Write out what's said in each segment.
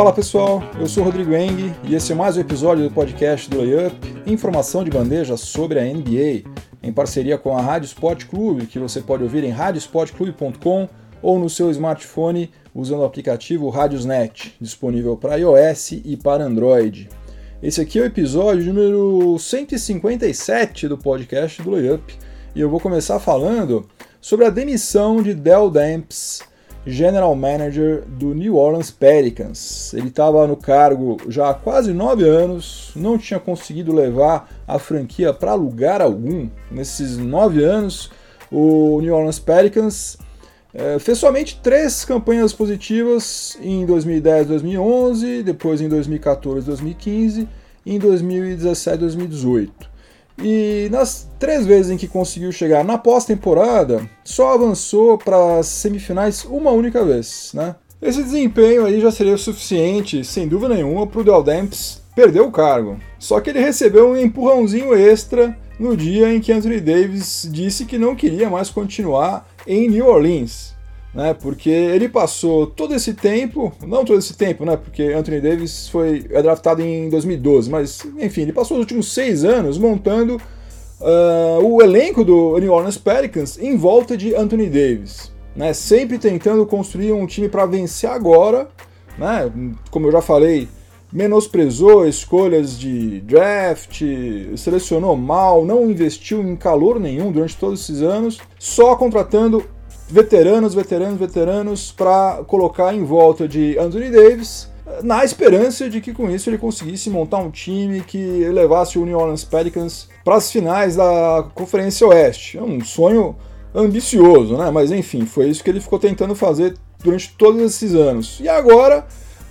Fala pessoal, eu sou Rodrigo Eng e esse é mais um episódio do podcast do Layup, informação de bandeja sobre a NBA, em parceria com a Rádio Sport Clube, que você pode ouvir em radiosportclube.com ou no seu smartphone usando o aplicativo Radiosnet, disponível para iOS e para Android. Esse aqui é o episódio número 157 do podcast do Layup e eu vou começar falando sobre a demissão de Dell Demps, General Manager do New Orleans Pelicans. Ele estava no cargo já há quase nove anos, não tinha conseguido levar a franquia para lugar algum. Nesses nove anos, o New Orleans Pelicans é, fez somente três campanhas positivas em 2010 2011, depois em 2014 2015 e em 2017 2018. E nas três vezes em que conseguiu chegar na pós-temporada, só avançou para as semifinais uma única vez, né? Esse desempenho aí já seria o suficiente, sem dúvida nenhuma, para o Del Demps perder o cargo. Só que ele recebeu um empurrãozinho extra no dia em que Anthony Davis disse que não queria mais continuar em New Orleans né? Porque ele passou todo esse tempo, não todo esse tempo, né? Porque Anthony Davis foi é draftado em 2012, mas enfim, ele passou os últimos seis anos montando uh, o elenco do New Orleans Pelicans em volta de Anthony Davis, né? Sempre tentando construir um time para vencer agora, né? Como eu já falei, menosprezou escolhas de draft, selecionou mal, não investiu em calor nenhum durante todos esses anos, só contratando veteranos, veteranos, veteranos para colocar em volta de Anthony Davis, na esperança de que com isso ele conseguisse montar um time que levasse o New Orleans Pelicans para as finais da Conferência Oeste. É um sonho ambicioso, né? Mas enfim, foi isso que ele ficou tentando fazer durante todos esses anos. E agora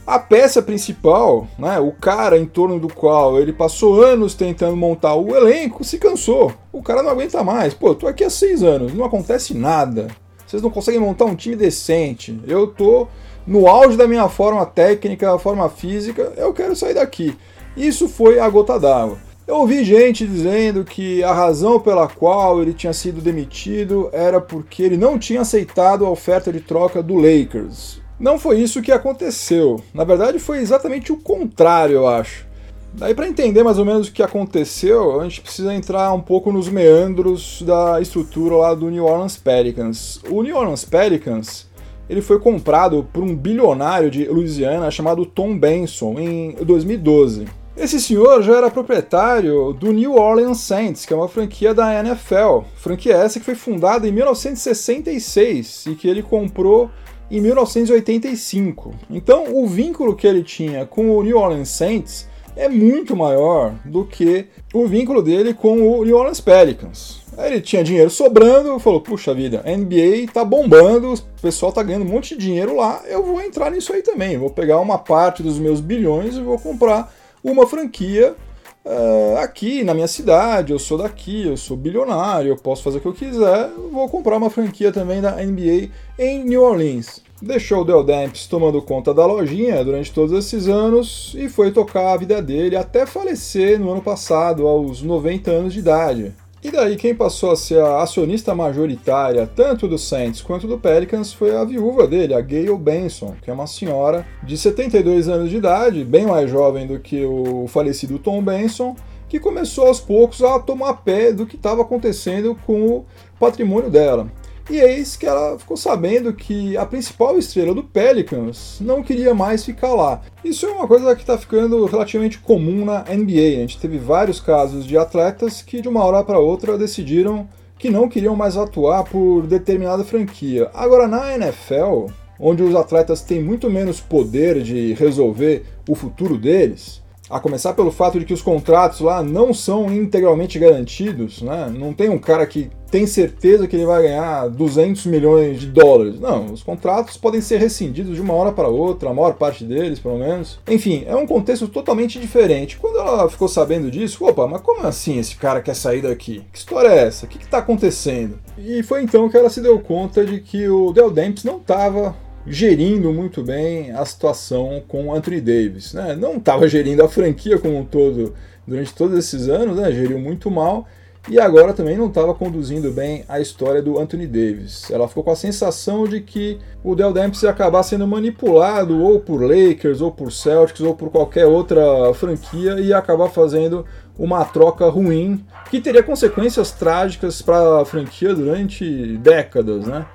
a peça principal, né, o cara em torno do qual ele passou anos tentando montar o elenco, se cansou. O cara não aguenta mais. Pô, tô aqui há seis anos, não acontece nada. Vocês não conseguem montar um time decente. Eu tô no auge da minha forma técnica, forma física, eu quero sair daqui. Isso foi a gota d'água. Eu ouvi gente dizendo que a razão pela qual ele tinha sido demitido era porque ele não tinha aceitado a oferta de troca do Lakers. Não foi isso que aconteceu. Na verdade, foi exatamente o contrário, eu acho. Daí, para entender mais ou menos o que aconteceu, a gente precisa entrar um pouco nos meandros da estrutura lá do New Orleans Pelicans. O New Orleans Pelicans ele foi comprado por um bilionário de Louisiana chamado Tom Benson em 2012. Esse senhor já era proprietário do New Orleans Saints, que é uma franquia da NFL. Franquia essa que foi fundada em 1966 e que ele comprou em 1985. Então, o vínculo que ele tinha com o New Orleans Saints é muito maior do que o vínculo dele com o New Orleans Pelicans. Ele tinha dinheiro sobrando, falou: puxa vida, a NBA tá bombando, o pessoal tá ganhando um monte de dinheiro lá, eu vou entrar nisso aí também. Vou pegar uma parte dos meus bilhões e vou comprar uma franquia uh, aqui na minha cidade. Eu sou daqui, eu sou bilionário, eu posso fazer o que eu quiser. Vou comprar uma franquia também da NBA em New Orleans deixou o Del Demps tomando conta da lojinha durante todos esses anos e foi tocar a vida dele até falecer no ano passado, aos 90 anos de idade. E daí quem passou a ser a acionista majoritária tanto do Saints quanto do Pelicans foi a viúva dele, a Gayle Benson, que é uma senhora de 72 anos de idade, bem mais jovem do que o falecido Tom Benson, que começou aos poucos a tomar pé do que estava acontecendo com o patrimônio dela. E eis que ela ficou sabendo que a principal estrela do Pelicans não queria mais ficar lá. Isso é uma coisa que está ficando relativamente comum na NBA. A gente teve vários casos de atletas que de uma hora para outra decidiram que não queriam mais atuar por determinada franquia. Agora na NFL, onde os atletas têm muito menos poder de resolver o futuro deles, a começar pelo fato de que os contratos lá não são integralmente garantidos, né? Não tem um cara que tem certeza que ele vai ganhar 200 milhões de dólares. Não, os contratos podem ser rescindidos de uma hora para outra, a maior parte deles, pelo menos. Enfim, é um contexto totalmente diferente. Quando ela ficou sabendo disso, opa, mas como assim esse cara quer sair daqui? Que história é essa? O que está acontecendo? E foi então que ela se deu conta de que o Del Demps não estava gerindo muito bem a situação com Anthony Davis. Né? Não estava gerindo a franquia como um todo durante todos esses anos, né? geriu muito mal. e agora também não estava conduzindo bem a história do Anthony Davis. Ela ficou com a sensação de que o Dell Demps ia acabar sendo manipulado ou por Lakers, ou por Celtics, ou por qualquer outra franquia e ia acabar fazendo uma troca ruim que teria consequências trágicas para a franquia durante décadas, né?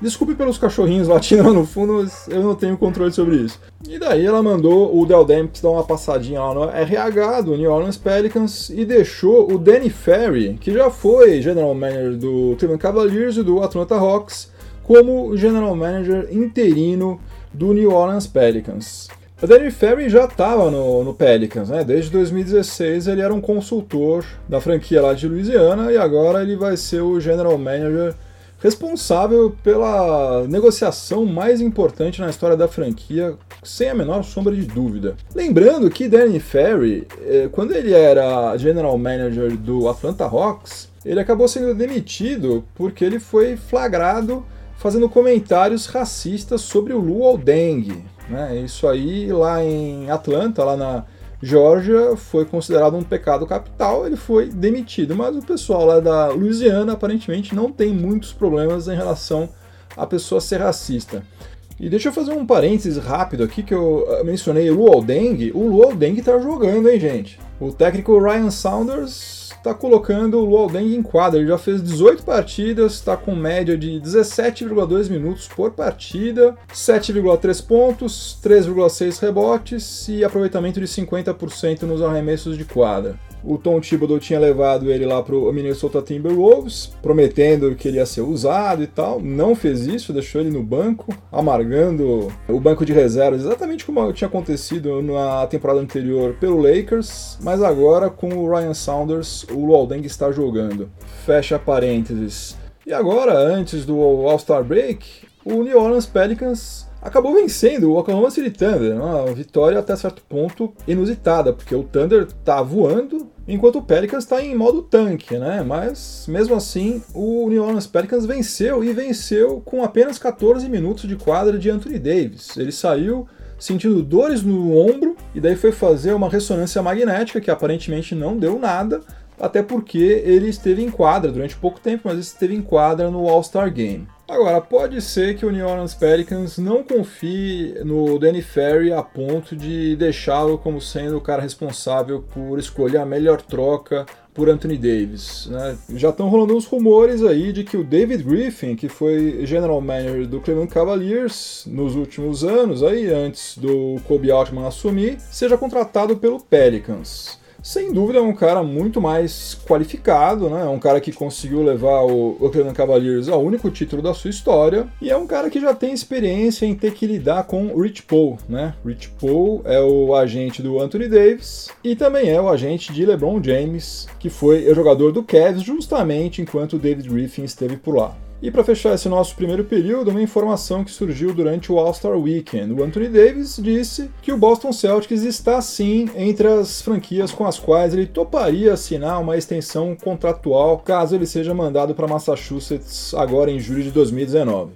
Desculpe pelos cachorrinhos latindo no fundo, eu não tenho controle sobre isso. E daí ela mandou o Del Demps dar uma passadinha lá no RH do New Orleans Pelicans e deixou o Danny Ferry, que já foi general manager do Cleveland Cavaliers e do Atlanta Hawks, como general manager interino do New Orleans Pelicans. O Danny Ferry já estava no, no, Pelicans, né? Desde 2016 ele era um consultor da franquia lá de Louisiana e agora ele vai ser o general manager responsável pela negociação mais importante na história da franquia, sem a menor sombra de dúvida. Lembrando que Danny Ferry, eh, quando ele era general manager do Atlanta Hawks, ele acabou sendo demitido porque ele foi flagrado fazendo comentários racistas sobre o Luol Deng. Né? Isso aí lá em Atlanta, lá na Georgia foi considerado um pecado capital, ele foi demitido. Mas o pessoal lá da Louisiana aparentemente não tem muitos problemas em relação à pessoa ser racista. E deixa eu fazer um parênteses rápido aqui que eu ah, mencionei o Luol Deng. O Luol Deng tá jogando, hein, gente? O técnico Ryan Saunders está colocando o Luol Deng em quadra. Ele já fez 18 partidas, está com média de 17,2 minutos por partida, 7,3 pontos, 3,6 rebotes e aproveitamento de 50% nos arremessos de quadra. O Tom Thibodeau tinha levado ele lá pro Minnesota Timberwolves, prometendo que ele ia ser usado e tal. Não fez isso, deixou ele no banco, amargando o banco de reservas, exatamente como tinha acontecido na temporada anterior pelo Lakers, mas agora com o Ryan Saunders, o Lualdeng está jogando. Fecha parênteses. E agora, antes do All-Star Break, o New Orleans Pelicans acabou vencendo o Oklahoma City Thunder, uma vitória até certo ponto inusitada, porque o Thunder tá voando enquanto o Pelicans está em modo tanque, né? Mas mesmo assim, o New Orleans Pelicans venceu e venceu com apenas 14 minutos de quadra de Anthony Davis. Ele saiu sentindo dores no ombro e daí foi fazer uma ressonância magnética que aparentemente não deu nada, até porque ele esteve em quadra durante pouco tempo, mas esteve em quadra no All-Star Game. Agora, pode ser que o New Orleans Pelicans não confie no Danny Ferry a ponto de deixá-lo como sendo o cara responsável por escolher a melhor troca por Anthony Davis. Né? Já estão rolando uns rumores aí de que o David Griffin, que foi general manager do Cleveland Cavaliers nos últimos anos, aí antes do Kobe Altman assumir, seja contratado pelo Pelicans sem dúvida é um cara muito mais qualificado, né? É um cara que conseguiu levar o Oakland Cavaliers ao único título da sua história e é um cara que já tem experiência em ter que lidar com Rich Paul, né? Rich Paul é o agente do Anthony Davis e também é o agente de LeBron James, que foi o jogador do Cavs justamente enquanto o David Griffin esteve por lá. E para fechar esse nosso primeiro período, uma informação que surgiu durante o All-Star Weekend. O Anthony Davis disse que o Boston Celtics está sim entre as franquias com as quais ele toparia assinar uma extensão contratual caso ele seja mandado para Massachusetts agora em julho de 2019.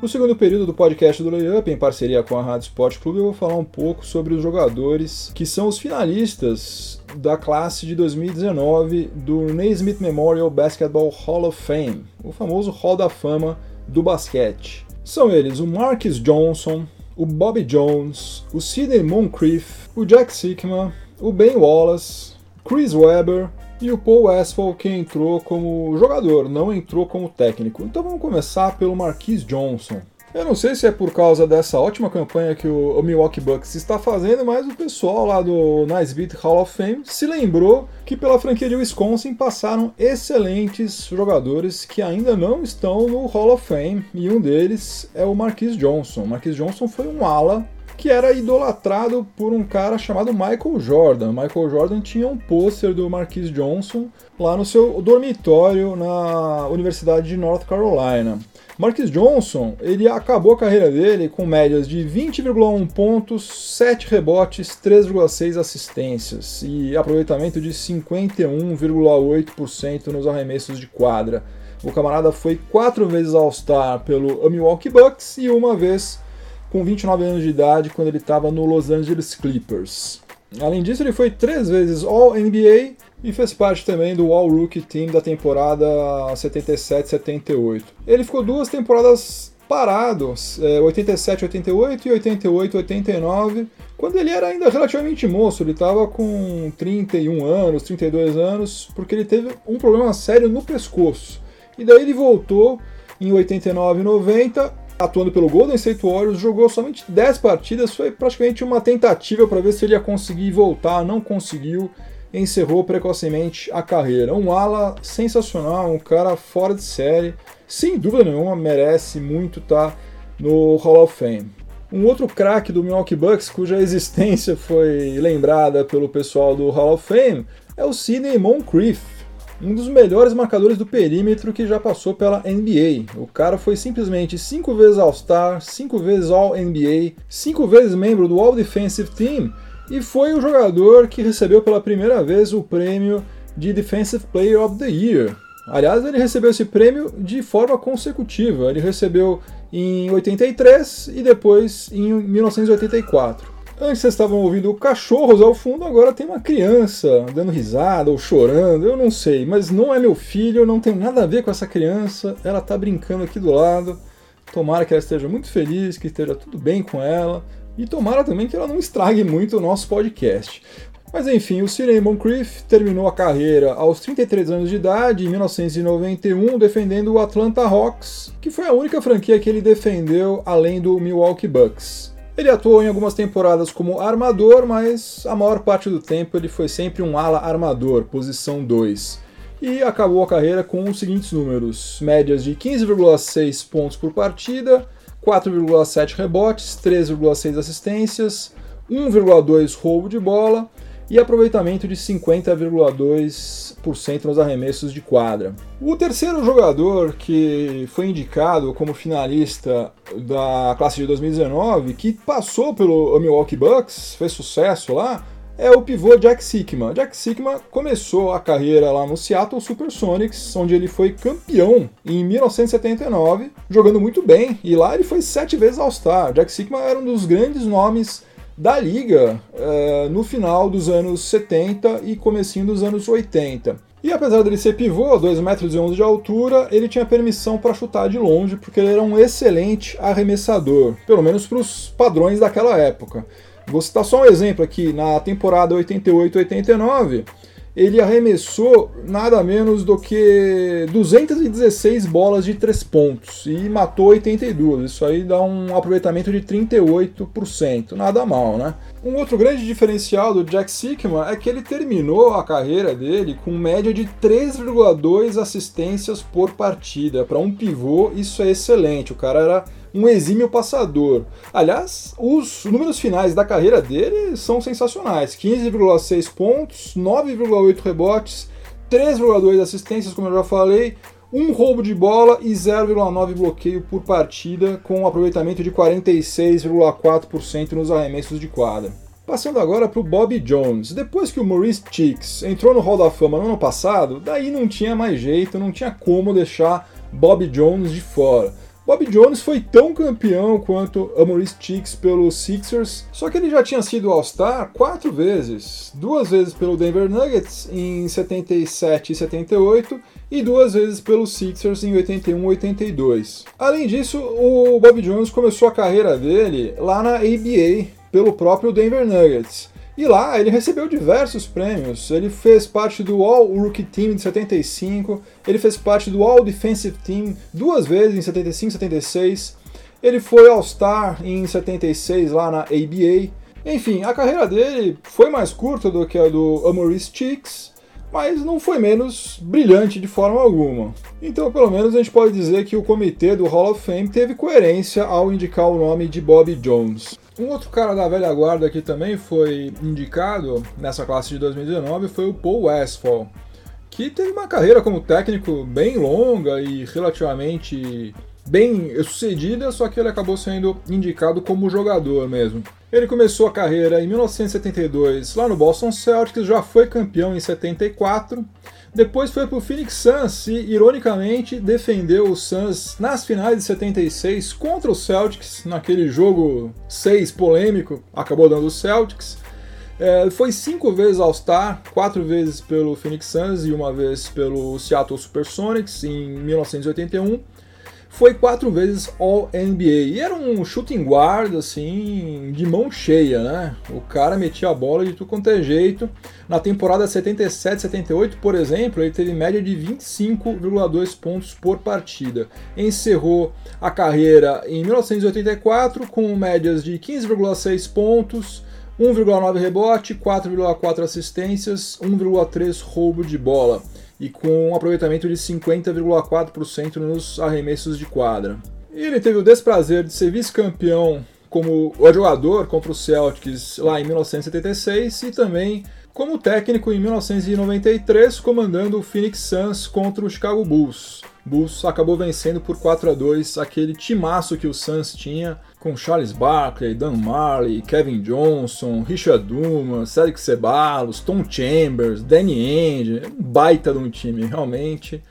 No segundo período do podcast do Layup, em parceria com a Rádio Sport Clube, eu vou falar um pouco sobre os jogadores que são os finalistas da classe de 2019 do Naismith Memorial Basketball Hall of Fame, o famoso Hall da Fama do basquete. São eles o Marcus Johnson, o Bobby Jones, o Sidney Moncrief, o Jack Sickman, o Ben Wallace, Chris Webber, e o Paul Westphal que entrou como jogador, não entrou como técnico. Então vamos começar pelo Marquise Johnson. Eu não sei se é por causa dessa ótima campanha que o Milwaukee Bucks está fazendo, mas o pessoal lá do Nice Beat Hall of Fame se lembrou que pela franquia de Wisconsin passaram excelentes jogadores que ainda não estão no Hall of Fame, e um deles é o Marquise Johnson. O Marquise Johnson foi um ala que era idolatrado por um cara chamado Michael Jordan. Michael Jordan tinha um pôster do Marquise Johnson lá no seu dormitório na Universidade de North Carolina. Marquis Johnson, ele acabou a carreira dele com médias de 20,1 pontos, 7 rebotes, 3,6 assistências e aproveitamento de 51,8% nos arremessos de quadra. O camarada foi quatro vezes All-Star pelo Milwaukee Bucks e uma vez com 29 anos de idade quando ele estava no Los Angeles Clippers. Além disso, ele foi três vezes All-NBA e fez parte também do All Rookie Team da temporada 77-78. Ele ficou duas temporadas parado, 87, 88 e 88, 89, quando ele era ainda relativamente moço, ele estava com 31 anos, 32 anos, porque ele teve um problema sério no pescoço. E daí ele voltou em 89 e 90, atuando pelo Golden State Warriors, jogou somente 10 partidas, foi praticamente uma tentativa para ver se ele ia conseguir voltar, não conseguiu, encerrou precocemente a carreira. Um ala sensacional, um cara fora de série, sem dúvida nenhuma merece muito estar tá no Hall of Fame. Um outro craque do Milwaukee Bucks, cuja existência foi lembrada pelo pessoal do Hall of Fame, é o Sidney Moncrief, um dos melhores marcadores do perímetro que já passou pela NBA. O cara foi simplesmente cinco vezes All-Star, cinco vezes All-NBA, cinco vezes membro do All-Defensive Team e foi o jogador que recebeu pela primeira vez o prêmio de Defensive Player of the Year. Aliás, ele recebeu esse prêmio de forma consecutiva. Ele recebeu em 83 e depois em 1984. Antes vocês estavam ouvindo cachorros ao fundo, agora tem uma criança dando risada ou chorando, eu não sei, mas não é meu filho, não tem nada a ver com essa criança, ela tá brincando aqui do lado. Tomara que ela esteja muito feliz, que esteja tudo bem com ela. E tomara também que ela não estrague muito o nosso podcast. Mas enfim, o Sidney Moncrief terminou a carreira aos 33 anos de idade, em 1991, defendendo o Atlanta Hawks, que foi a única franquia que ele defendeu além do Milwaukee Bucks. Ele atuou em algumas temporadas como armador, mas a maior parte do tempo ele foi sempre um ala armador, posição 2. E acabou a carreira com os seguintes números: médias de 15,6 pontos por partida, 4,7 rebotes, 3,6 assistências, 1,2 roubo de bola e aproveitamento de 50,2% nos arremessos de quadra. O terceiro jogador que foi indicado como finalista da classe de 2019, que passou pelo Milwaukee Bucks, fez sucesso lá, é o pivô Jack Sikma. Jack Sikma começou a carreira lá no Seattle Supersonics, onde ele foi campeão em 1979, jogando muito bem, e lá ele foi sete vezes All-Star. Jack Sikma era um dos grandes nomes da liga uh, no final dos anos 70 e comecinho dos anos 80. E apesar dele ser pivô, 2,11 metros de altura, ele tinha permissão para chutar de longe, porque ele era um excelente arremessador, pelo menos para os padrões daquela época. Vou citar só um exemplo aqui, na temporada 88-89, ele arremessou nada menos do que 216 bolas de 3 pontos e matou 82. Isso aí dá um aproveitamento de 38%. Nada mal, né? Um outro grande diferencial do Jack Sikma é que ele terminou a carreira dele com média de 3,2 assistências por partida. Para um pivô, isso é excelente. O cara era um exímio passador. Aliás, os números finais da carreira dele são sensacionais: 15,6 pontos, 9,8 rebotes, 3,2 assistências, como eu já falei, um roubo de bola e 0,9 bloqueio por partida, com um aproveitamento de 46,4% nos arremessos de quadra. Passando agora para o Bob Jones. Depois que o Maurice Cheeks entrou no Hall da Fama no ano passado, daí não tinha mais jeito, não tinha como deixar Bob Jones de fora. Bob Jones foi tão campeão quanto Maurice Cheeks pelo Sixers, só que ele já tinha sido All-Star quatro vezes. Duas vezes pelo Denver Nuggets em 77 e 78 e duas vezes pelo Sixers em 81 e 82. Além disso, o Bob Jones começou a carreira dele lá na ABA pelo próprio Denver Nuggets. E lá ele recebeu diversos prêmios. Ele fez parte do All Rookie Team de 75, ele fez parte do All Defensive Team duas vezes em 75 e 76. Ele foi All-Star em 76 lá na ABA. Enfim, a carreira dele foi mais curta do que a do Amoris Cheeks, mas não foi menos brilhante de forma alguma. Então, pelo menos a gente pode dizer que o comitê do Hall of Fame teve coerência ao indicar o nome de Bob Jones. Um outro cara da velha guarda que também foi indicado nessa classe de 2019 foi o Paul Westphal, que teve uma carreira como técnico bem longa e relativamente bem sucedida, só que ele acabou sendo indicado como jogador mesmo. Ele começou a carreira em 1972 lá no Boston Celtics, já foi campeão em 74 depois foi para o Phoenix Suns e, ironicamente, defendeu o Suns nas finais de 76 contra o Celtics, naquele jogo 6 polêmico, acabou dando o Celtics. É, foi cinco vezes All-Star, quatro vezes pelo Phoenix Suns e uma vez pelo Seattle Supersonics em 1981 foi quatro vezes All-NBA. E era um shooting guard, assim, de mão cheia, né? O cara metia a bola de tudo quanto é jeito. Na temporada 77-78, por exemplo, ele teve média de 25,2 pontos por partida. Encerrou a carreira em 1984 com médias de 15,6 pontos, 1,9 rebote, 4,4 assistências, 1,3 roubo de bola e com um aproveitamento de 50,4% nos arremessos de quadra. E ele teve o desprazer de ser vice-campeão como jogador contra o Celtics lá em 1976 e também como técnico em 1993, comandando o Phoenix Suns contra o Chicago Bulls. Bulls acabou vencendo por 4 a 2 aquele timaço que o Suns tinha com Charles Barkley, Dan Marley, Kevin Johnson, Richard Dumas, Cedric Ceballos, Tom Chambers, Danny Ainge, um baita de um time, realmente.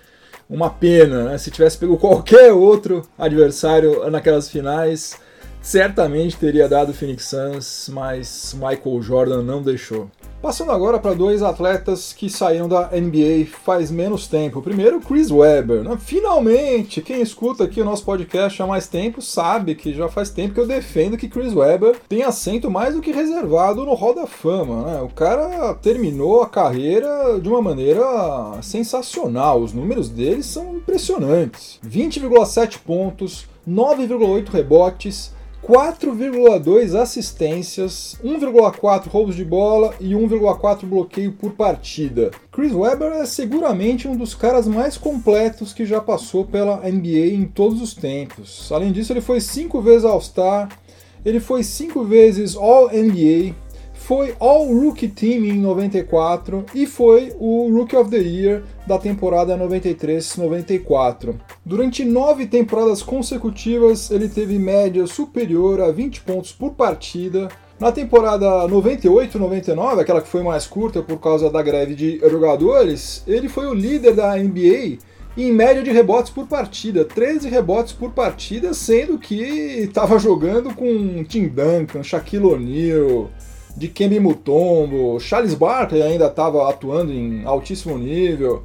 Uma pena, né? Se tivesse pego qualquer outro adversário naquelas finais, certamente teria dado Phoenix Suns, mas Michael Jordan não deixou. Passando agora para dois atletas que saíram da NBA faz menos tempo. Primeiro, Chris Webber. Né? Finalmente, quem escuta aqui o nosso podcast há mais tempo sabe que já faz tempo que eu defendo que Chris Webber tem assento mais do que reservado no Hall da Fama. Né? O cara terminou a carreira de uma maneira sensacional. Os números dele são impressionantes: 20,7 pontos, 9,8 rebotes. 4,2 assistências, 1,4 roubos de bola e 1,4 bloqueio por partida. Chris Webber é seguramente um dos caras mais completos que já passou pela NBA em todos os tempos. Além disso, ele foi cinco vezes All-Star, ele foi cinco vezes All-NBA, foi All Rookie Team em 94 e foi o Rookie of the Year da temporada 93-94. Durante nove temporadas consecutivas, ele teve média superior a 20 pontos por partida. Na temporada 98-99, aquela que foi mais curta por causa da greve de jogadores, ele foi o líder da NBA em média de rebotes por partida, 13 rebotes por partida, sendo que estava jogando com Tim Duncan, Shaquille O'Neal, de Kembe Mutombo, Charles Barkley ainda estava atuando em altíssimo nível.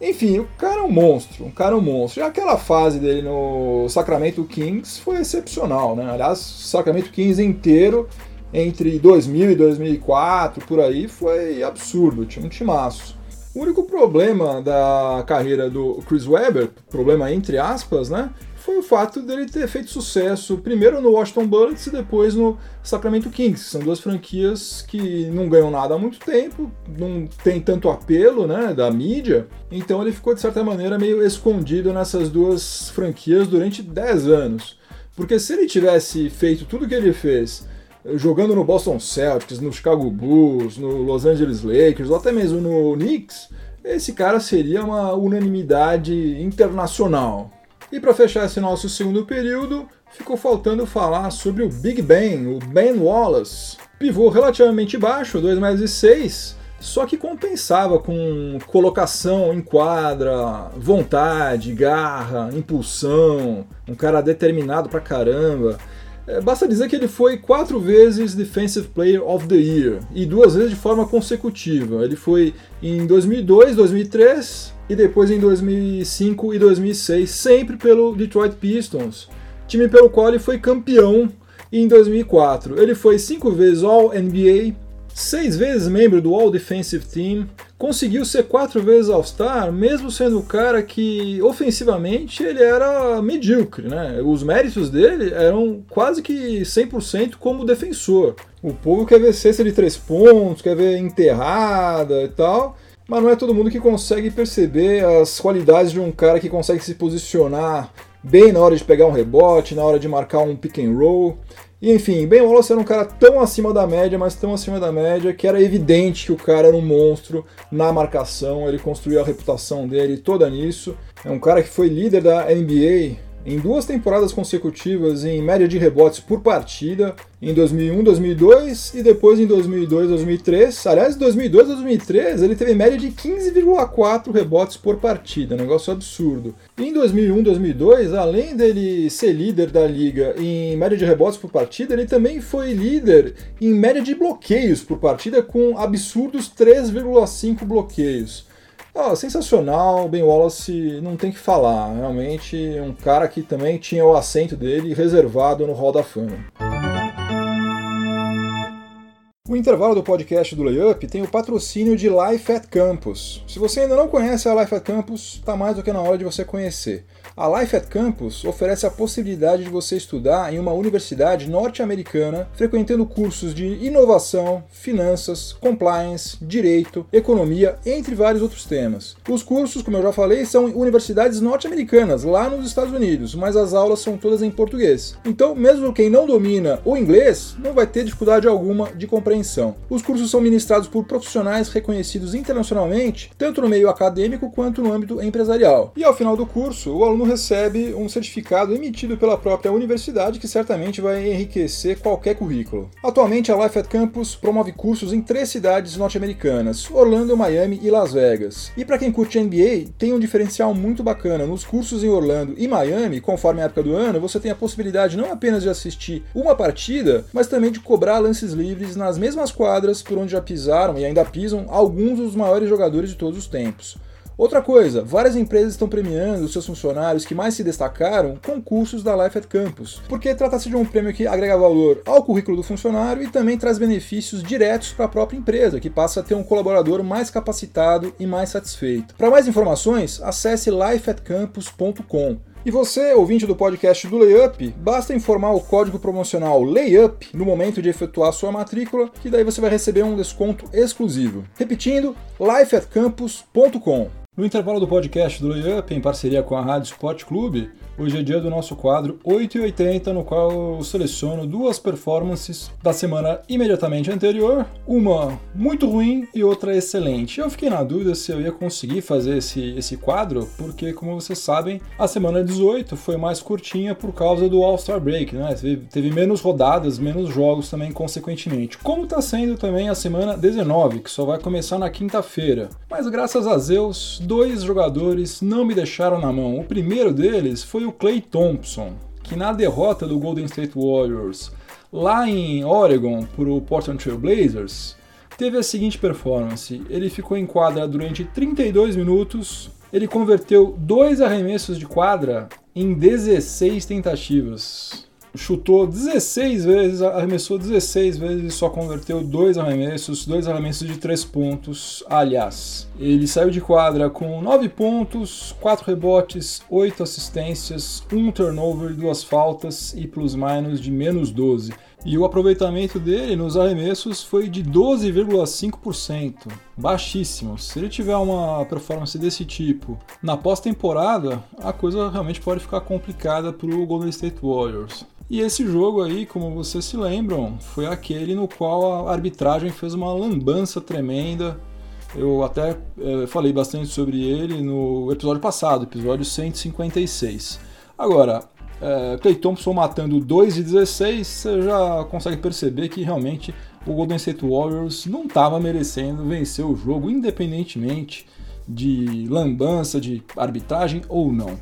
Enfim, o cara é um monstro, um cara é um monstro. E aquela fase dele no Sacramento Kings foi excepcional, né? Aliás, o Sacramento Kings inteiro, entre 2000 e 2004, por aí, foi absurdo, tinha um timaço. O único problema da carreira do Chris Webber, problema entre aspas, né, foi o fato dele ter feito sucesso primeiro no Washington Bullets e depois no Sacramento Kings. São duas franquias que não ganham nada há muito tempo, não tem tanto apelo né, da mídia, então ele ficou de certa maneira meio escondido nessas duas franquias durante 10 anos. Porque se ele tivesse feito tudo o que ele fez jogando no Boston Celtics, no Chicago Bulls, no Los Angeles Lakers ou até mesmo no Knicks, esse cara seria uma unanimidade internacional. E para fechar esse nosso segundo período, ficou faltando falar sobre o Big Ben, o Ben Wallace. Pivô relativamente baixo, 2 mais 6, só que compensava com colocação em quadra, vontade, garra, impulsão, um cara determinado pra caramba. É, basta dizer que ele foi quatro vezes Defensive Player of the Year e duas vezes de forma consecutiva. Ele foi em 2002, 2003 e depois em 2005 e 2006, sempre pelo Detroit Pistons, time pelo qual ele foi campeão em 2004. Ele foi cinco vezes All-NBA, seis vezes membro do All Defensive Team, conseguiu ser quatro vezes All-Star, mesmo sendo o cara que ofensivamente ele era medíocre, né? Os méritos dele eram quase que 100% como defensor. O povo quer ver cesta de três pontos, quer ver enterrada e tal, mas não é todo mundo que consegue perceber as qualidades de um cara que consegue se posicionar bem na hora de pegar um rebote, na hora de marcar um pick and roll. E enfim, Ben Wallace era um cara tão acima da média, mas tão acima da média, que era evidente que o cara era um monstro na marcação, ele construiu a reputação dele toda nisso. É um cara que foi líder da NBA em duas temporadas consecutivas em média de rebotes por partida, em 2001, 2002 e depois em 2002, 2003. Aliás, em 2002, 2003 ele teve média de 15,4 rebotes por partida, um negócio absurdo. E em 2001, 2002, além dele ser líder da liga em média de rebotes por partida, ele também foi líder em média de bloqueios por partida com absurdos 3,5 bloqueios. Oh, sensacional, Ben Wallace não tem que falar, realmente um cara que também tinha o assento dele reservado no Hall da Fama. O intervalo do podcast do Layup tem o patrocínio de Life at Campus. Se você ainda não conhece a Life at Campus, está mais do que na hora de você conhecer. A Life at Campus oferece a possibilidade de você estudar em uma universidade norte-americana, frequentando cursos de inovação, finanças, compliance, direito, economia, entre vários outros temas. Os cursos, como eu já falei, são universidades norte-americanas, lá nos Estados Unidos, mas as aulas são todas em português. Então, mesmo quem não domina o inglês, não vai ter dificuldade alguma de compreensão. Os cursos são ministrados por profissionais reconhecidos internacionalmente, tanto no meio acadêmico quanto no âmbito empresarial. E ao final do curso, o aluno recebe um certificado emitido pela própria universidade que certamente vai enriquecer qualquer currículo. Atualmente, a Life at Campus promove cursos em três cidades norte-americanas: Orlando, Miami e Las Vegas. E para quem curte NBA, tem um diferencial muito bacana. Nos cursos em Orlando e Miami, conforme a época do ano, você tem a possibilidade não apenas de assistir uma partida, mas também de cobrar lances livres nas mesmas quadras por onde já pisaram e ainda pisam alguns dos maiores jogadores de todos os tempos. Outra coisa, várias empresas estão premiando os seus funcionários que mais se destacaram com cursos da Life at Campus, porque trata-se de um prêmio que agrega valor ao currículo do funcionário e também traz benefícios diretos para a própria empresa, que passa a ter um colaborador mais capacitado e mais satisfeito. Para mais informações, acesse lifeatcampus.com. E você, ouvinte do podcast do Layup, basta informar o código promocional Layup no momento de efetuar sua matrícula, que daí você vai receber um desconto exclusivo. Repetindo, lifeatcampus.com. No intervalo do podcast do Layup, em parceria com a Rádio Sport Clube, Hoje é dia do nosso quadro 880, no qual eu seleciono duas performances da semana imediatamente anterior, uma muito ruim e outra excelente. Eu fiquei na dúvida se eu ia conseguir fazer esse, esse quadro, porque, como vocês sabem, a semana 18 foi mais curtinha por causa do All-Star Break, né? Teve, teve, menos rodadas, menos jogos também, consequentemente. Como está sendo também a semana 19, que só vai começar na quinta-feira. Mas graças a Zeus, dois jogadores não me deixaram na mão. O primeiro deles foi o Clay Thompson, que na derrota do Golden State Warriors lá em Oregon para o Portland Trail Blazers, teve a seguinte performance: ele ficou em quadra durante 32 minutos, ele converteu dois arremessos de quadra em 16 tentativas chutou 16 vezes, arremessou 16 vezes e só converteu dois arremessos, dois arremessos de três pontos. Aliás, ele saiu de quadra com 9 pontos, 4 rebotes, 8 assistências, 1 turnover, 2 faltas e plus-minus de menos 12. E o aproveitamento dele nos arremessos foi de 12,5%, baixíssimo. Se ele tiver uma performance desse tipo na pós-temporada, a coisa realmente pode ficar complicada para o Golden State Warriors. E esse jogo aí, como vocês se lembram, foi aquele no qual a arbitragem fez uma lambança tremenda. Eu até é, falei bastante sobre ele no episódio passado, episódio 156. Agora, é, Clay Thompson matando 2 de 16, você já consegue perceber que realmente o Golden State Warriors não estava merecendo vencer o jogo, independentemente de lambança, de arbitragem ou não.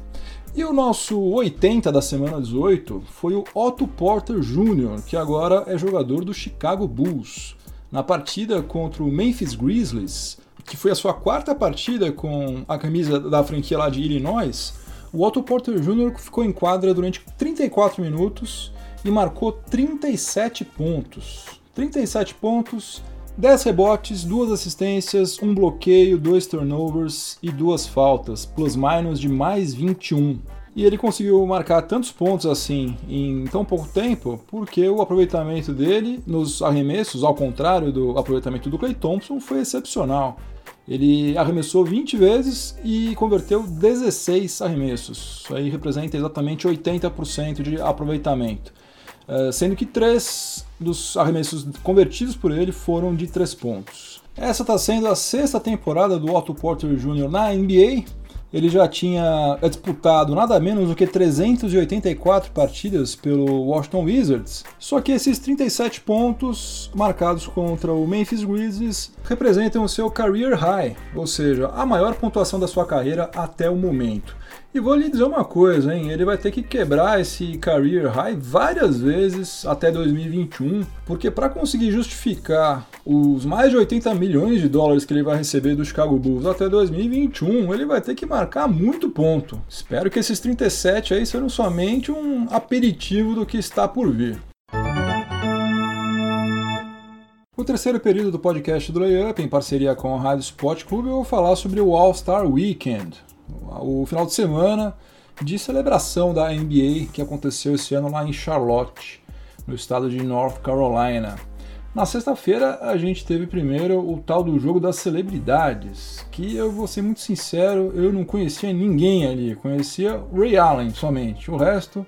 E o nosso 80 da semana 18 foi o Otto Porter Jr., que agora é jogador do Chicago Bulls. Na partida contra o Memphis Grizzlies, que foi a sua quarta partida com a camisa da franquia lá de Illinois, o Otto Porter Jr. ficou em quadra durante 34 minutos e marcou 37 pontos. 37 pontos 10 rebotes, 2 assistências, 1 bloqueio, 2 turnovers e 2 faltas, plus-minus de mais 21. E ele conseguiu marcar tantos pontos assim em tão pouco tempo porque o aproveitamento dele nos arremessos, ao contrário do aproveitamento do Clay Thompson, foi excepcional. Ele arremessou 20 vezes e converteu 16 arremessos. Isso aí representa exatamente 80% de aproveitamento. Eh, sendo que três dos arremessos convertidos por ele foram de três pontos. Essa está sendo a sexta temporada do Otto Porter Jr. na NBA. Ele já tinha disputado nada menos do que 384 partidas pelo Washington Wizards. Só que esses 37 pontos marcados contra o Memphis Grizzlies representam o seu career high, ou seja, a maior pontuação da sua carreira até o momento. E vou lhe dizer uma coisa, hein? Ele vai ter que quebrar esse career high várias vezes até 2021, porque para conseguir justificar os mais de 80 milhões de dólares que ele vai receber do Chicago Bulls até 2021, ele vai ter que marcar muito ponto. Espero que esses 37 aí sejam somente um aperitivo do que está por vir. O terceiro período do podcast do Layup, em parceria com a Rádio Sport Club, eu vou falar sobre o All-Star Weekend, o final de semana de celebração da NBA que aconteceu esse ano lá em Charlotte, no estado de North Carolina. Na sexta-feira a gente teve primeiro o tal do jogo das celebridades, que eu vou ser muito sincero, eu não conhecia ninguém ali, conhecia Ray Allen somente. O resto,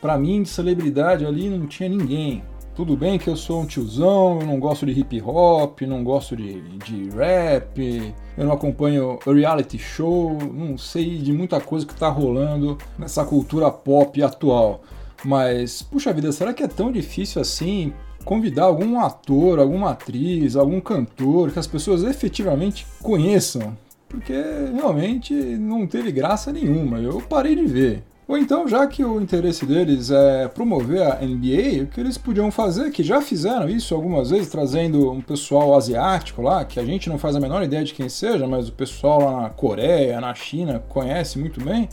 para mim, de celebridade ali não tinha ninguém. Tudo bem que eu sou um tiozão, eu não gosto de hip hop, não gosto de, de rap, eu não acompanho reality show, não sei de muita coisa que tá rolando nessa cultura pop atual. Mas, puxa vida, será que é tão difícil assim convidar algum ator, alguma atriz, algum cantor que as pessoas efetivamente conheçam? Porque realmente não teve graça nenhuma, eu parei de ver. Ou então, já que o interesse deles é promover a NBA, o que eles podiam fazer, que já fizeram isso algumas vezes, trazendo um pessoal asiático lá, que a gente não faz a menor ideia de quem seja, mas o pessoal lá na Coreia, na China, conhece muito bem,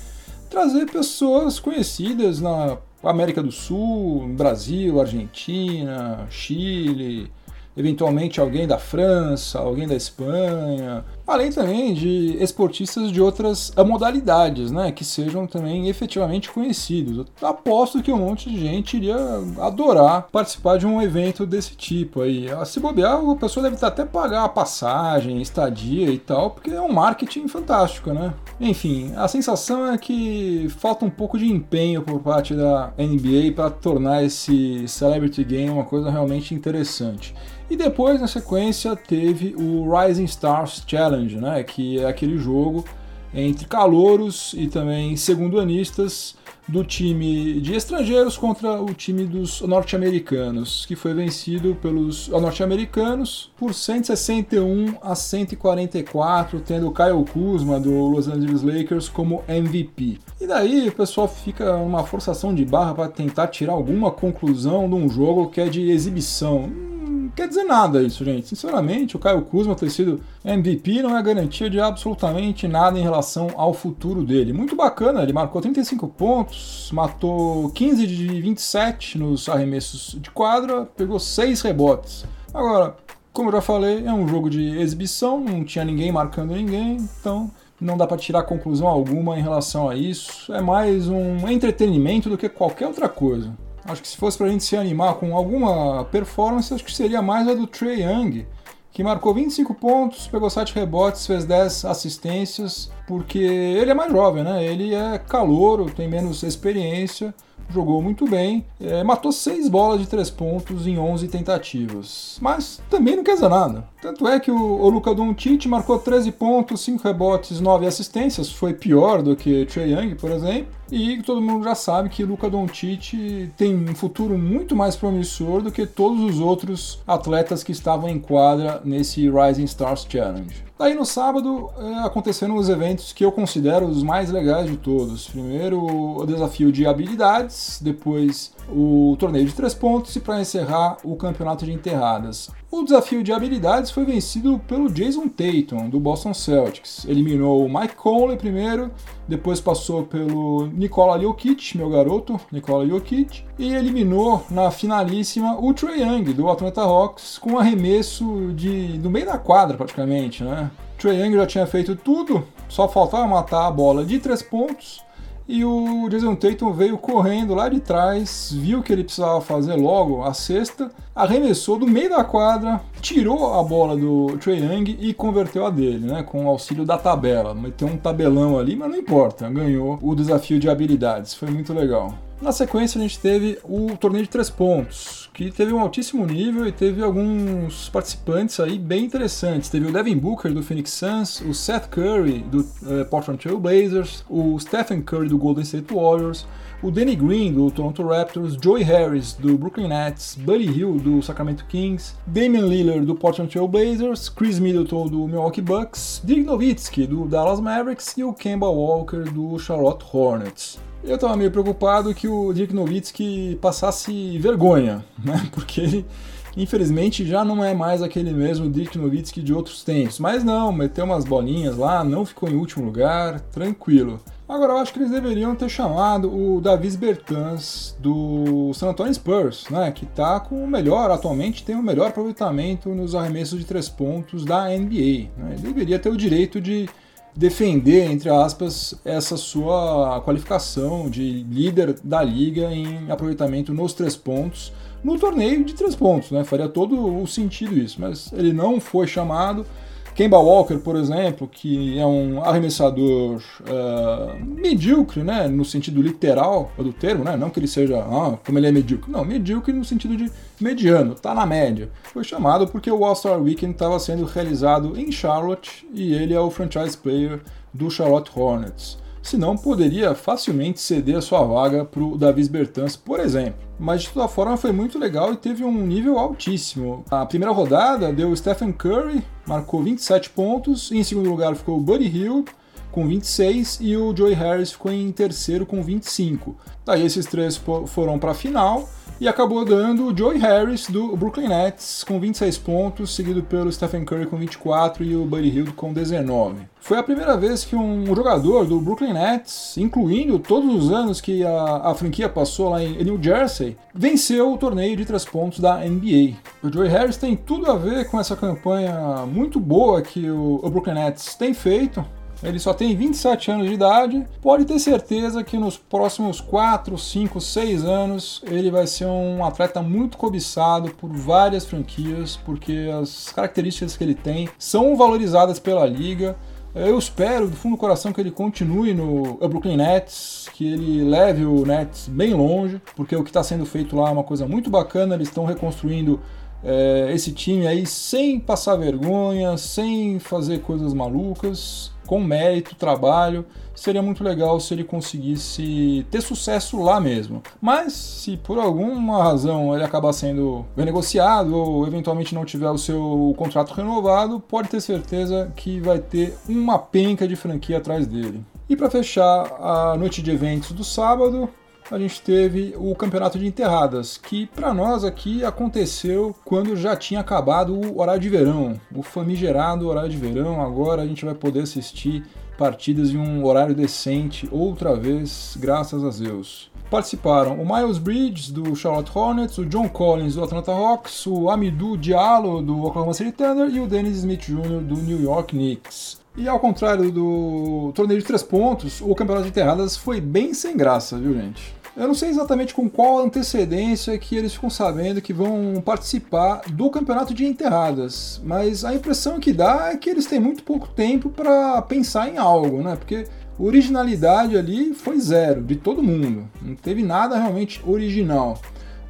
trazer pessoas conhecidas na América do Sul, Brasil, Argentina, Chile, eventualmente alguém da França, alguém da Espanha, além também de esportistas de outras modalidades, né, que sejam também efetivamente conhecidos. Eu aposto que um monte de gente iria adorar participar de um evento desse tipo aí. Se bobear, a pessoa deve até pagar a passagem, estadia e tal, porque é um marketing fantástico, né? Enfim, a sensação é que falta um pouco de empenho por parte da NBA para tornar esse Celebrity Game uma coisa realmente interessante. E depois, na sequência, teve o Rising Stars Challenge, né, que é aquele jogo entre calouros e também segundanistas do time de estrangeiros contra o time dos norte-americanos, que foi vencido pelos norte-americanos por 161 a 144, tendo Kyle Kuzma do Los Angeles Lakers como MVP. E daí o pessoal fica uma forçação de barra para tentar tirar alguma conclusão de um jogo que é de exibição quer dizer nada isso, gente. Sinceramente, o Caio Kuzma ter sido MVP não é garantia de absolutamente nada em relação ao futuro dele. Muito bacana, ele marcou 35 pontos, matou 15 de 27 nos arremessos de quadra, pegou 6 rebotes. Agora, como eu já falei, é um jogo de exibição, não tinha ninguém marcando ninguém, então não dá para tirar conclusão alguma em relação a isso. É mais um entretenimento do que qualquer outra coisa. Acho que se fosse para a gente se animar com alguma performance, acho que seria mais a do Trey Young, que marcou 25 pontos, pegou 7 rebotes, fez 10 assistências, porque ele é mais jovem, né? Ele é calouro, tem menos experiência, jogou muito bem, é, matou 6 bolas de 3 pontos em 11 tentativas. Mas também não quer dizer nada. Tanto é que o, o Luca Doncic marcou 13 pontos, 5 rebotes, 9 assistências, foi pior do que Trey Young, por exemplo. E todo mundo já sabe que Luca Doncic tem um futuro muito mais promissor do que todos os outros atletas que estavam em quadra nesse Rising Stars Challenge. Daí no sábado é, aconteceram os eventos que eu considero os mais legais de todos. Primeiro o desafio de habilidades, depois o torneio de três pontos e para encerrar o campeonato de enterradas. O desafio de habilidades foi vencido pelo Jason Tatum, do Boston Celtics. Eliminou o Mike Conley primeiro, depois passou pelo Nikola Jokic, meu garoto, Nikola Jokic, e eliminou na finalíssima o Trae Young, do Atlanta Hawks, com um arremesso de, do meio da quadra praticamente. Né? Trae Young já tinha feito tudo, só faltava matar a bola de três pontos e o Jason Tatum veio correndo lá de trás, viu que ele precisava fazer logo a cesta, arremessou do meio da quadra, tirou a bola do Trae Young e converteu a dele, né, com o auxílio da tabela. Meteu um tabelão ali, mas não importa, ganhou o desafio de habilidades, foi muito legal. Na sequência, a gente teve o torneio de três pontos, que teve um altíssimo nível e teve alguns participantes aí bem interessantes. Teve o Devin Booker do Phoenix Suns, o Seth Curry do uh, Portland Trail Blazers, o Stephen Curry do Golden State Warriors, o Danny Green do Toronto Raptors, Joey Harris do Brooklyn Nets, Buddy Hill do Sacramento Kings, Damian Lillard do Portland Trail Blazers, Chris Middleton do Milwaukee Bucks, Dirk Nowitzki do Dallas Mavericks e o Kemba Walker do Charlotte Hornets. Eu estava meio preocupado que o Dirk Nowitzki passasse vergonha, né? Porque ele infelizmente já não é mais aquele mesmo Dirk Nowitzki de outros tempos. Mas não, meteu umas bolinhas lá, não ficou em último lugar, tranquilo. Agora eu acho que eles deveriam ter chamado o Davis Bertans do San Antonio Spurs, né, que está com o melhor, atualmente tem o melhor aproveitamento nos arremessos de três pontos da NBA. Né. Ele deveria ter o direito de defender, entre aspas, essa sua qualificação de líder da liga em aproveitamento nos três pontos no torneio de três pontos, né? Faria todo o sentido isso, mas ele não foi chamado. Kemba Walker, por exemplo, que é um arremessador uh, medíocre, né, no sentido literal do termo, né, não que ele seja, ah, como ele é medíocre, não, medíocre no sentido de mediano, tá na média. Foi chamado porque o All-Star Weekend estava sendo realizado em Charlotte e ele é o franchise player do Charlotte Hornets senão poderia facilmente ceder a sua vaga para o Davis Bertans, por exemplo. Mas de toda forma foi muito legal e teve um nível altíssimo. A primeira rodada deu Stephen Curry, marcou 27 pontos, em segundo lugar ficou o Buddy Hill com 26 e o Joey Harris ficou em terceiro com 25. Daí esses três foram para a final e acabou dando o Joey Harris do Brooklyn Nets com 26 pontos, seguido pelo Stephen Curry com 24 e o Buddy Hield com 19. Foi a primeira vez que um jogador do Brooklyn Nets, incluindo todos os anos que a, a franquia passou lá em New Jersey, venceu o torneio de três pontos da NBA. O Joey Harris tem tudo a ver com essa campanha muito boa que o, o Brooklyn Nets tem feito ele só tem 27 anos de idade. Pode ter certeza que nos próximos 4, 5, 6 anos ele vai ser um atleta muito cobiçado por várias franquias, porque as características que ele tem são valorizadas pela liga. Eu espero do fundo do coração que ele continue no Brooklyn Nets, que ele leve o Nets bem longe, porque o que está sendo feito lá é uma coisa muito bacana. Eles estão reconstruindo é, esse time aí sem passar vergonha, sem fazer coisas malucas com mérito, trabalho. Seria muito legal se ele conseguisse ter sucesso lá mesmo. Mas se por alguma razão ele acabar sendo renegociado ou eventualmente não tiver o seu contrato renovado, pode ter certeza que vai ter uma penca de franquia atrás dele. E para fechar a noite de eventos do sábado, a gente teve o campeonato de enterradas, que para nós aqui aconteceu quando já tinha acabado o horário de verão, o famigerado horário de verão. Agora a gente vai poder assistir partidas em um horário decente outra vez, graças a Deus. Participaram o Miles Bridges do Charlotte Hornets, o John Collins do Atlanta Hawks, o Amidou Diallo do Oklahoma City Thunder e o Dennis Smith Jr. do New York Knicks. E ao contrário do torneio de três pontos, o campeonato de enterradas foi bem sem graça, viu gente? Eu não sei exatamente com qual antecedência que eles ficam sabendo que vão participar do campeonato de enterradas, mas a impressão que dá é que eles têm muito pouco tempo para pensar em algo, né? Porque originalidade ali foi zero de todo mundo, não teve nada realmente original.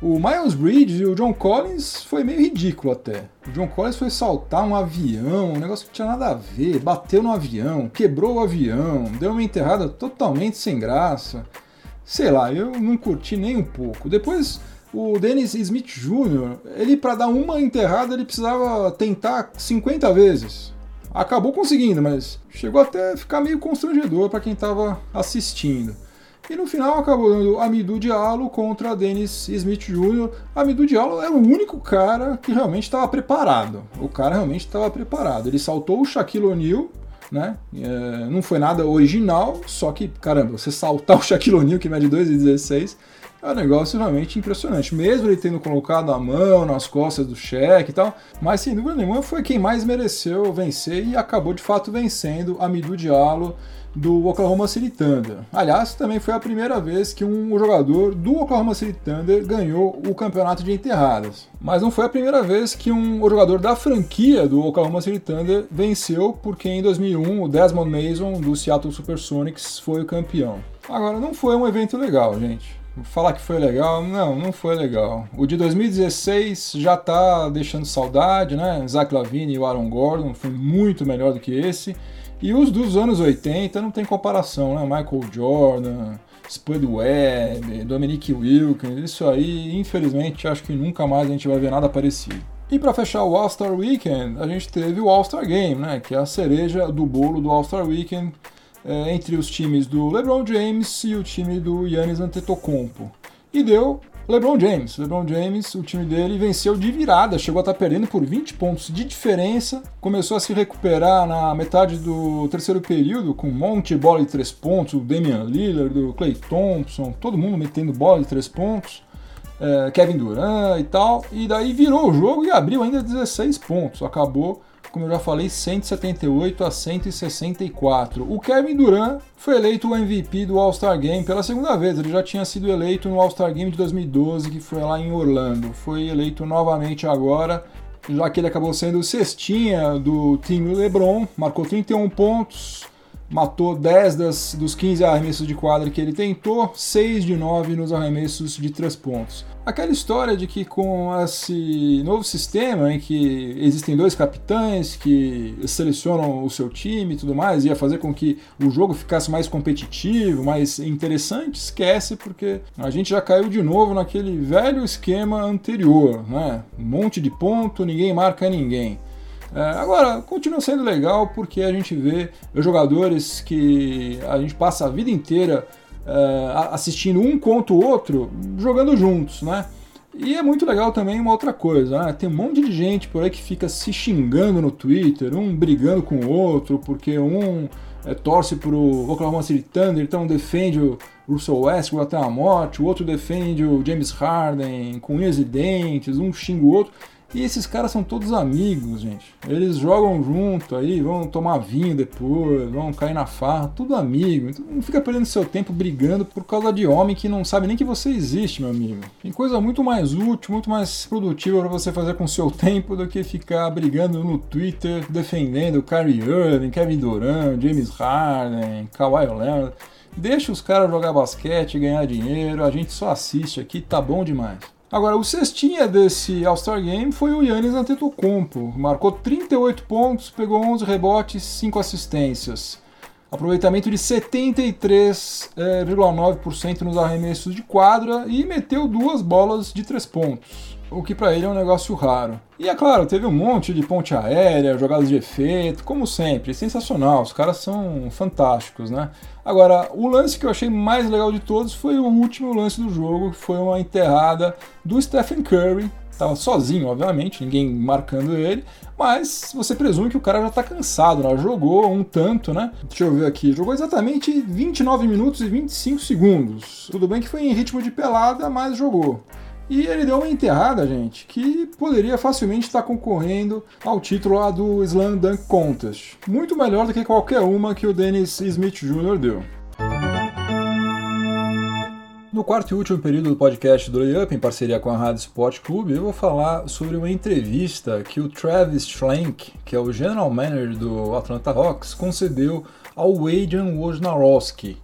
O Miles Bridges e o John Collins foi meio ridículo até. O John Collins foi saltar um avião, um negócio que tinha nada a ver, bateu no avião, quebrou o avião, deu uma enterrada totalmente sem graça sei lá, eu não curti nem um pouco. Depois, o Dennis Smith Jr., ele para dar uma enterrada, ele precisava tentar 50 vezes. Acabou conseguindo, mas chegou até a ficar meio constrangedor para quem estava assistindo. E no final acabou dando Amidou Diallo contra Dennis Smith Jr. Amidou Diallo era o único cara que realmente estava preparado. O cara realmente estava preparado. Ele saltou o Shaquille O'Neal né? É, não foi nada original, só que, caramba, você saltar o Shaquille O'Neal, que mede 2,16, é um negócio realmente impressionante. Mesmo ele tendo colocado a mão nas costas do cheque e tal, mas sem dúvida nenhuma foi quem mais mereceu vencer e acabou de fato vencendo a Midu Diallo do Oklahoma City Thunder. Aliás, também foi a primeira vez que um jogador do Oklahoma City Thunder ganhou o campeonato de enterradas. Mas não foi a primeira vez que um jogador da franquia do Oklahoma City Thunder venceu, porque em 2001 o Desmond Mason do Seattle Supersonics foi o campeão. Agora, não foi um evento legal, gente. Falar que foi legal, não, não foi legal. O de 2016 já tá deixando saudade, né? Zach Lavine e o Aaron Gordon foi muito melhor do que esse. E os dos anos 80 não tem comparação, né? Michael Jordan, Spud Webb, Dominique Wilkins, isso aí, infelizmente, acho que nunca mais a gente vai ver nada parecido. E para fechar o All-Star Weekend, a gente teve o All-Star Game, né? Que é a cereja do bolo do All-Star Weekend é, entre os times do LeBron James e o time do Yannis Antetokounmpo. E deu LeBron James. LeBron James, o time dele venceu de virada, chegou a estar perdendo por 20 pontos de diferença, começou a se recuperar na metade do terceiro período com um monte de bola de três pontos, o Damian Lillard, o Clay Thompson, todo mundo metendo bola de três pontos. É, Kevin Durant e tal, e daí virou o jogo e abriu ainda 16 pontos. Acabou como eu já falei, 178 a 164. O Kevin Durant foi eleito o MVP do All-Star Game pela segunda vez. Ele já tinha sido eleito no All-Star Game de 2012, que foi lá em Orlando. Foi eleito novamente agora, já que ele acabou sendo cestinha do time LeBron, marcou 31 pontos, matou 10 das, dos 15 arremessos de quadra que ele tentou, 6 de 9 nos arremessos de 3 pontos. Aquela história de que com esse novo sistema em que existem dois capitães que selecionam o seu time e tudo mais, ia fazer com que o jogo ficasse mais competitivo, mais interessante, esquece, porque a gente já caiu de novo naquele velho esquema anterior, né? Um monte de ponto, ninguém marca ninguém. É, agora, continua sendo legal porque a gente vê jogadores que a gente passa a vida inteira é, assistindo um contra o outro, jogando juntos, né? E é muito legal também uma outra coisa, né? Tem um monte de gente por aí que fica se xingando no Twitter, um brigando com o outro, porque um é, torce pro Oklahoma City Thunder, então defende o Russell Westbrook até a morte, o outro defende o James Harden com unhas e dentes, um xinga o outro. E esses caras são todos amigos, gente. Eles jogam junto aí, vão tomar vinho depois, vão cair na farra, tudo amigo. Então não fica perdendo seu tempo brigando por causa de homem que não sabe nem que você existe, meu amigo. Tem coisa muito mais útil, muito mais produtiva para você fazer com seu tempo do que ficar brigando no Twitter defendendo Kyrie Irving, Kevin Durant, James Harden, Kawhi Leonard. Deixa os caras jogar basquete, ganhar dinheiro, a gente só assiste aqui, tá bom demais. Agora, o cestinha desse All-Star Game foi o Yannis Antetokounmpo. Marcou 38 pontos, pegou 11 rebotes, 5 assistências. Aproveitamento de 73,9% nos arremessos de quadra e meteu duas bolas de 3 pontos o que para ele é um negócio raro. E é claro, teve um monte de ponte aérea, jogadas de efeito, como sempre, sensacional, os caras são fantásticos, né? Agora, o lance que eu achei mais legal de todos foi o último lance do jogo, que foi uma enterrada do Stephen Curry, Tava sozinho, obviamente, ninguém marcando ele, mas você presume que o cara já tá cansado, né? Jogou um tanto, né? Deixa eu ver aqui, jogou exatamente 29 minutos e 25 segundos. Tudo bem que foi em ritmo de pelada, mas jogou. E ele deu uma enterrada, gente, que poderia facilmente estar concorrendo ao título lá do Slam Dunk Contest. Muito melhor do que qualquer uma que o Dennis Smith Jr. deu. No quarto e último período do podcast do Layup, em parceria com a Rádio Sport Clube, eu vou falar sobre uma entrevista que o Travis Schlenk, que é o general manager do Atlanta Hawks, concedeu ao Adrian Wojnarowski,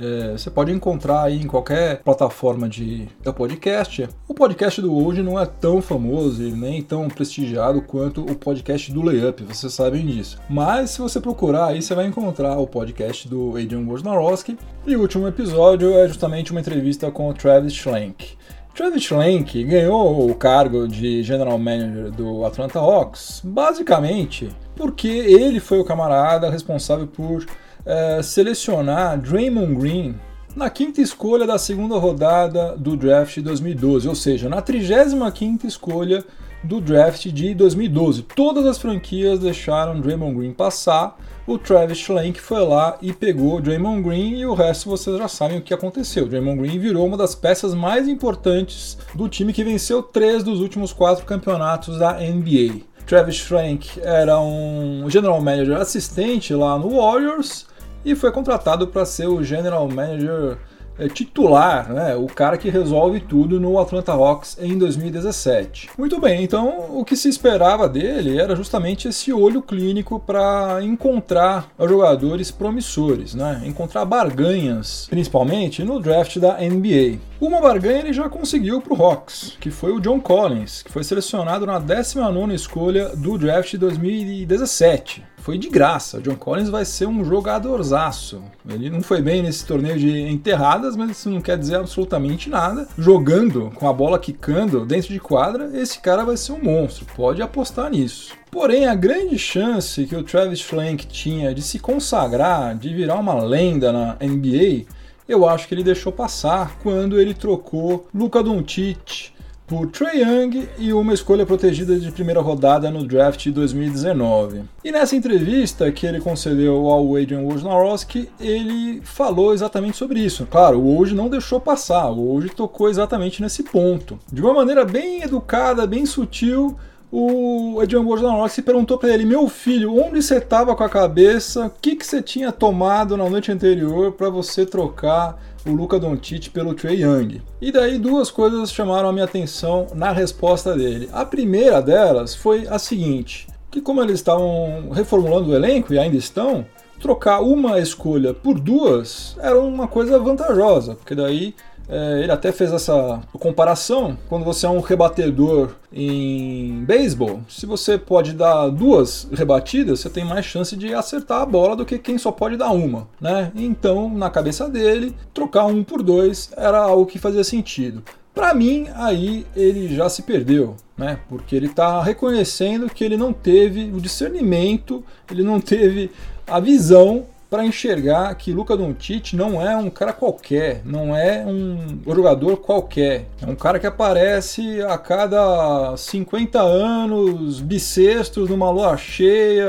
é, você pode encontrar aí em qualquer plataforma de, podcast. O podcast do hoje não é tão famoso e nem tão prestigiado quanto o podcast do Layup, vocês sabem disso. Mas se você procurar aí, você vai encontrar o podcast do Adrian Wojnarowski. E o último episódio é justamente uma entrevista com o Travis Schlenk. Travis Schlenk ganhou o cargo de General Manager do Atlanta Hawks basicamente porque ele foi o camarada responsável por é, selecionar Draymond Green na quinta escolha da segunda rodada do draft de 2012, ou seja, na 35 escolha do draft de 2012. Todas as franquias deixaram Draymond Green passar. O Travis Schlenk foi lá e pegou Draymond Green e o resto vocês já sabem o que aconteceu. Draymond Green virou uma das peças mais importantes do time que venceu três dos últimos quatro campeonatos da NBA. Travis Schlenk era um general manager assistente lá no Warriors e foi contratado para ser o general manager é, titular, né, o cara que resolve tudo no Atlanta Hawks em 2017. Muito bem, então o que se esperava dele era justamente esse olho clínico para encontrar jogadores promissores, né, encontrar barganhas, principalmente no draft da NBA. Uma barganha ele já conseguiu para o Hawks, que foi o John Collins, que foi selecionado na 19ª escolha do draft de 2017 foi de graça. O John Collins vai ser um jogadorzaço. Ele não foi bem nesse torneio de enterradas, mas isso não quer dizer absolutamente nada. Jogando com a bola quicando dentro de quadra, esse cara vai ser um monstro. Pode apostar nisso. Porém, a grande chance que o Travis Flank tinha de se consagrar, de virar uma lenda na NBA, eu acho que ele deixou passar quando ele trocou Luca Doncic por Trey Young e uma escolha protegida de primeira rodada no draft de 2019. E nessa entrevista que ele concedeu ao Adrian Wojnarowski, ele falou exatamente sobre isso. Claro, o Woj não deixou passar, o Woj tocou exatamente nesse ponto. De uma maneira bem educada, bem sutil, o Adrian Wojnarowski perguntou para ele: Meu filho, onde você estava com a cabeça? O que, que você tinha tomado na noite anterior para você trocar o Luca Doncic pelo Trey Young. E daí duas coisas chamaram a minha atenção na resposta dele. A primeira delas foi a seguinte, que como eles estavam reformulando o elenco e ainda estão, trocar uma escolha por duas era uma coisa vantajosa, porque daí é, ele até fez essa comparação. Quando você é um rebatedor em beisebol, se você pode dar duas rebatidas, você tem mais chance de acertar a bola do que quem só pode dar uma, né? Então, na cabeça dele, trocar um por dois era algo que fazia sentido. Para mim, aí ele já se perdeu, né? Porque ele está reconhecendo que ele não teve o discernimento, ele não teve a visão para enxergar que Luca Doncic não é um cara qualquer, não é um jogador qualquer. É um cara que aparece a cada 50 anos, bissextos, numa lua cheia,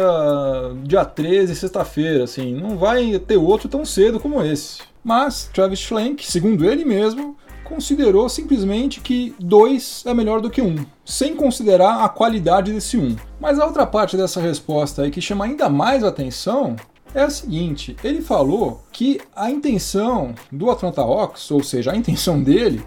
dia 13, sexta-feira, assim. Não vai ter outro tão cedo como esse. Mas Travis Schlenk, segundo ele mesmo, considerou simplesmente que dois é melhor do que um, sem considerar a qualidade desse um. Mas a outra parte dessa resposta aí que chama ainda mais atenção é a seguinte: ele falou que a intenção do Atlanta Hawks, ou seja, a intenção dele,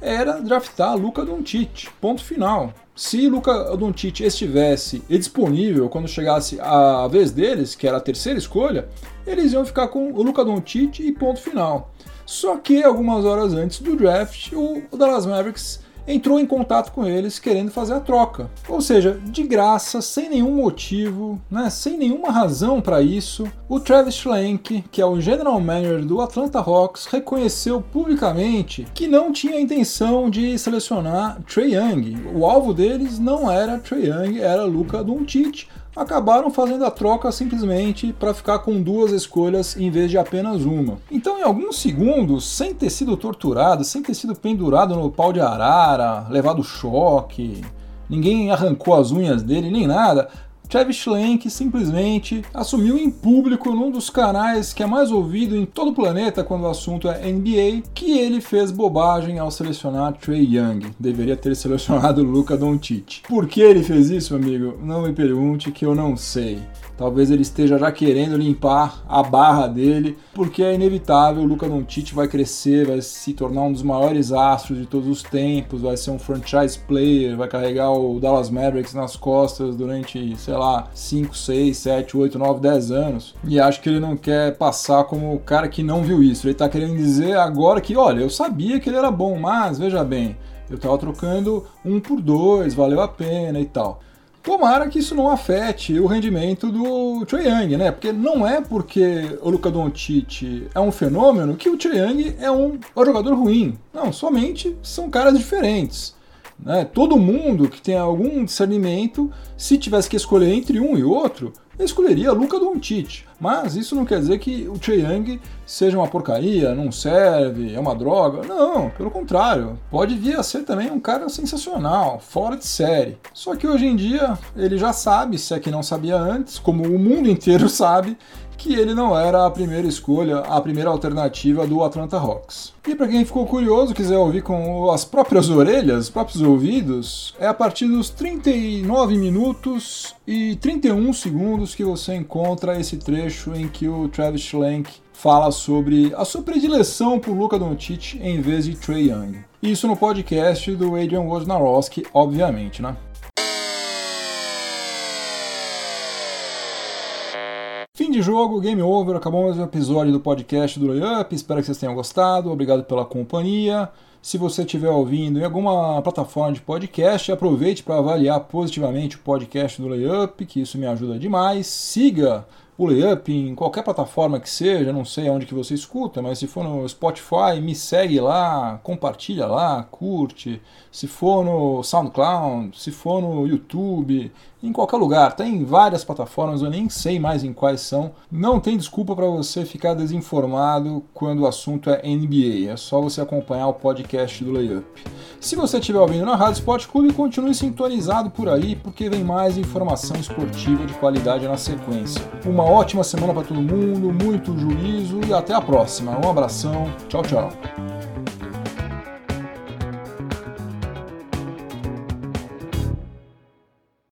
era draftar Luca Doncic. Ponto final. Se Luca Doncic estivesse disponível quando chegasse a vez deles, que era a terceira escolha, eles iam ficar com o Luca Doncic e ponto final. Só que algumas horas antes do draft, o Dallas Mavericks entrou em contato com eles querendo fazer a troca. Ou seja, de graça, sem nenhum motivo, né, sem nenhuma razão para isso, o Travis Schlenk, que é o general manager do Atlanta Hawks, reconheceu publicamente que não tinha intenção de selecionar Trey Young. O alvo deles não era Trey Young, era Luca Doncic, acabaram fazendo a troca simplesmente para ficar com duas escolhas em vez de apenas uma. Então, em alguns segundos, sem ter sido torturado, sem ter sido pendurado no pau de arara, levado choque, ninguém arrancou as unhas dele nem nada, Travis Schlenk simplesmente assumiu em público num dos canais que é mais ouvido em todo o planeta quando o assunto é NBA, que ele fez bobagem ao selecionar Trey Young. Deveria ter selecionado Luca Doncic. Por que ele fez isso, amigo? Não me pergunte que eu não sei. Talvez ele esteja já querendo limpar a barra dele, porque é inevitável. O Luca Doncic vai crescer, vai se tornar um dos maiores astros de todos os tempos, vai ser um franchise player, vai carregar o Dallas Mavericks nas costas durante, sei lá, 5, 6, 7, 8, 9, 10 anos. E acho que ele não quer passar como o cara que não viu isso. Ele está querendo dizer agora que, olha, eu sabia que ele era bom, mas veja bem, eu estava trocando um por dois, valeu a pena e tal. Tomara que isso não afete o rendimento do Trae Young, né? Porque não é porque o Luka Doncic é um fenômeno que o Trae Young é um, é um jogador ruim. Não, somente são caras diferentes. Né? Todo mundo que tem algum discernimento, se tivesse que escolher entre um e outro, escolheria Luca Doncic. Mas isso não quer dizer que o Trae Young seja uma porcaria, não serve, é uma droga. Não, pelo contrário. Pode vir a ser também um cara sensacional, fora de série. Só que hoje em dia ele já sabe, se é que não sabia antes, como o mundo inteiro sabe, que ele não era a primeira escolha, a primeira alternativa do Atlanta Hawks. E para quem ficou curioso, quiser ouvir com as próprias orelhas, os próprios ouvidos, é a partir dos 39 minutos e 31 segundos que você encontra esse trecho em que o Travis Schlenk fala sobre a sua predileção por Luka Doncic em vez de Trey Young. Isso no podcast do Adrian Wojnarowski, obviamente, né? Fim de jogo, game over, acabou mais um episódio do podcast do Layup. Espero que vocês tenham gostado. Obrigado pela companhia. Se você estiver ouvindo em alguma plataforma de podcast, aproveite para avaliar positivamente o podcast do Layup, que isso me ajuda demais. Siga o Layup em qualquer plataforma que seja, não sei aonde que você escuta, mas se for no Spotify, me segue lá, compartilha lá, curte. Se for no SoundCloud, se for no YouTube, em qualquer lugar. Tem várias plataformas, eu nem sei mais em quais são. Não tem desculpa para você ficar desinformado quando o assunto é NBA. É só você acompanhar o podcast do Layup. Se você estiver ouvindo na Rádio Sport Clube, continue sintonizado por aí, porque vem mais informação esportiva de qualidade na sequência. Uma ótima semana para todo mundo, muito juízo e até a próxima. Um abração, tchau, tchau.